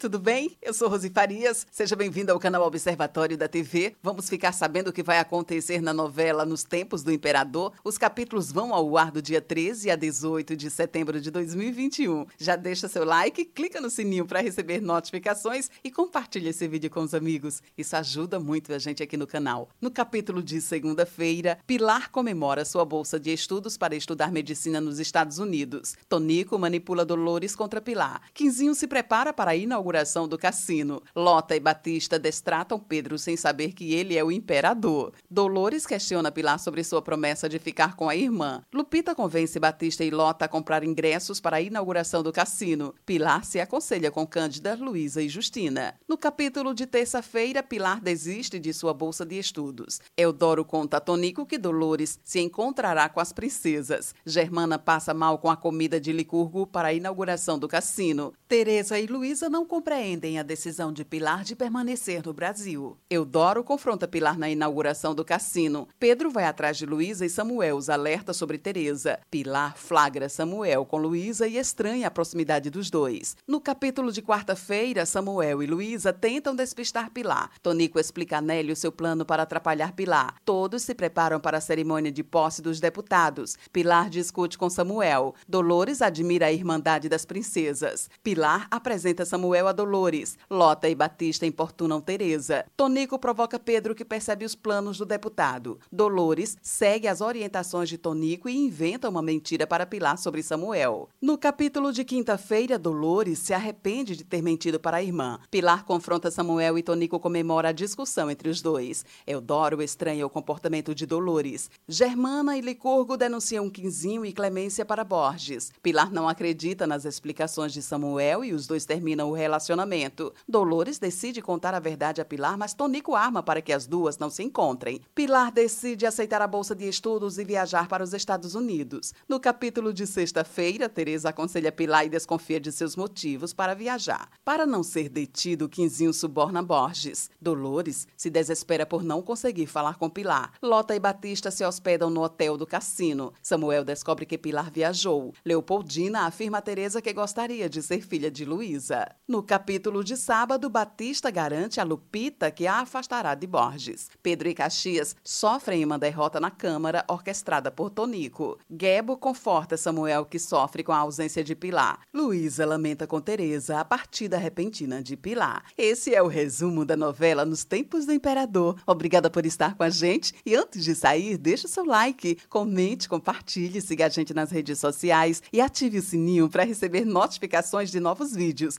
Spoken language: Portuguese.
tudo bem? Eu sou Rosi Farias. Seja bem-vindo ao canal Observatório da TV. Vamos ficar sabendo o que vai acontecer na novela Nos Tempos do Imperador. Os capítulos vão ao ar do dia 13 a 18 de setembro de 2021. Já deixa seu like, clica no sininho para receber notificações e compartilha esse vídeo com os amigos. Isso ajuda muito a gente aqui no canal. No capítulo de segunda-feira, Pilar comemora sua bolsa de estudos para estudar medicina nos Estados Unidos. Tonico manipula Dolores contra Pilar. Quinzinho se prepara para a inauguração do cassino. Lota e Batista destratam Pedro sem saber que ele é o imperador. Dolores questiona Pilar sobre sua promessa de ficar com a irmã. Lupita convence Batista e Lota a comprar ingressos para a inauguração do cassino. Pilar se aconselha com Cândida, Luísa e Justina. No capítulo de terça-feira, Pilar desiste de sua bolsa de estudos. Eudoro conta a Tonico que Dolores se encontrará com as princesas. Germana passa mal com a comida de Licurgo para a inauguração do cassino. Teresa e Luísa não compreendem a decisão de Pilar de permanecer no Brasil. Eudoro confronta Pilar na inauguração do cassino. Pedro vai atrás de Luísa e Samuel os alerta sobre Teresa. Pilar flagra Samuel com Luísa e estranha a proximidade dos dois. No capítulo de quarta-feira, Samuel e Luísa tentam despistar Pilar. Tonico explica a Nélio seu plano para atrapalhar Pilar. Todos se preparam para a cerimônia de posse dos deputados. Pilar discute com Samuel. Dolores admira a irmandade das princesas. Pilar apresenta Samuel a Dolores. Lota e Batista importunam Teresa. Tonico provoca Pedro, que percebe os planos do deputado. Dolores segue as orientações de Tonico e inventa uma mentira para Pilar sobre Samuel. No capítulo de quinta-feira, Dolores se arrepende de ter mentido para a irmã. Pilar confronta Samuel e Tonico comemora a discussão entre os dois. Eudoro estranha o comportamento de Dolores. Germana e Licurgo denunciam Quinzinho e Clemência para Borges. Pilar não acredita nas explicações de Samuel e os dois terminam o relacionamento. Dolores decide contar a verdade a Pilar, mas Tonico arma para que as duas não se encontrem. Pilar decide aceitar a bolsa de estudos e viajar para os Estados Unidos. No capítulo de sexta-feira, Teresa aconselha Pilar e desconfia de seus motivos para viajar. Para não ser detido, Quinzinho suborna Borges. Dolores se desespera por não conseguir falar com Pilar. Lota e Batista se hospedam no hotel do cassino. Samuel descobre que Pilar viajou. Leopoldina afirma a Teresa que gostaria de ser filha de Luísa. No capítulo de sábado, Batista garante a Lupita que a afastará de Borges. Pedro e Caxias sofrem uma derrota na Câmara, orquestrada por Tonico. Gebo conforta Samuel, que sofre com a ausência de Pilar. Luísa lamenta com Teresa a partida repentina de Pilar. Esse é o resumo da novela Nos Tempos do Imperador. Obrigada por estar com a gente e antes de sair, deixe seu like, comente, compartilhe, siga a gente nas redes sociais e ative o sininho para receber notificações de novos vídeos.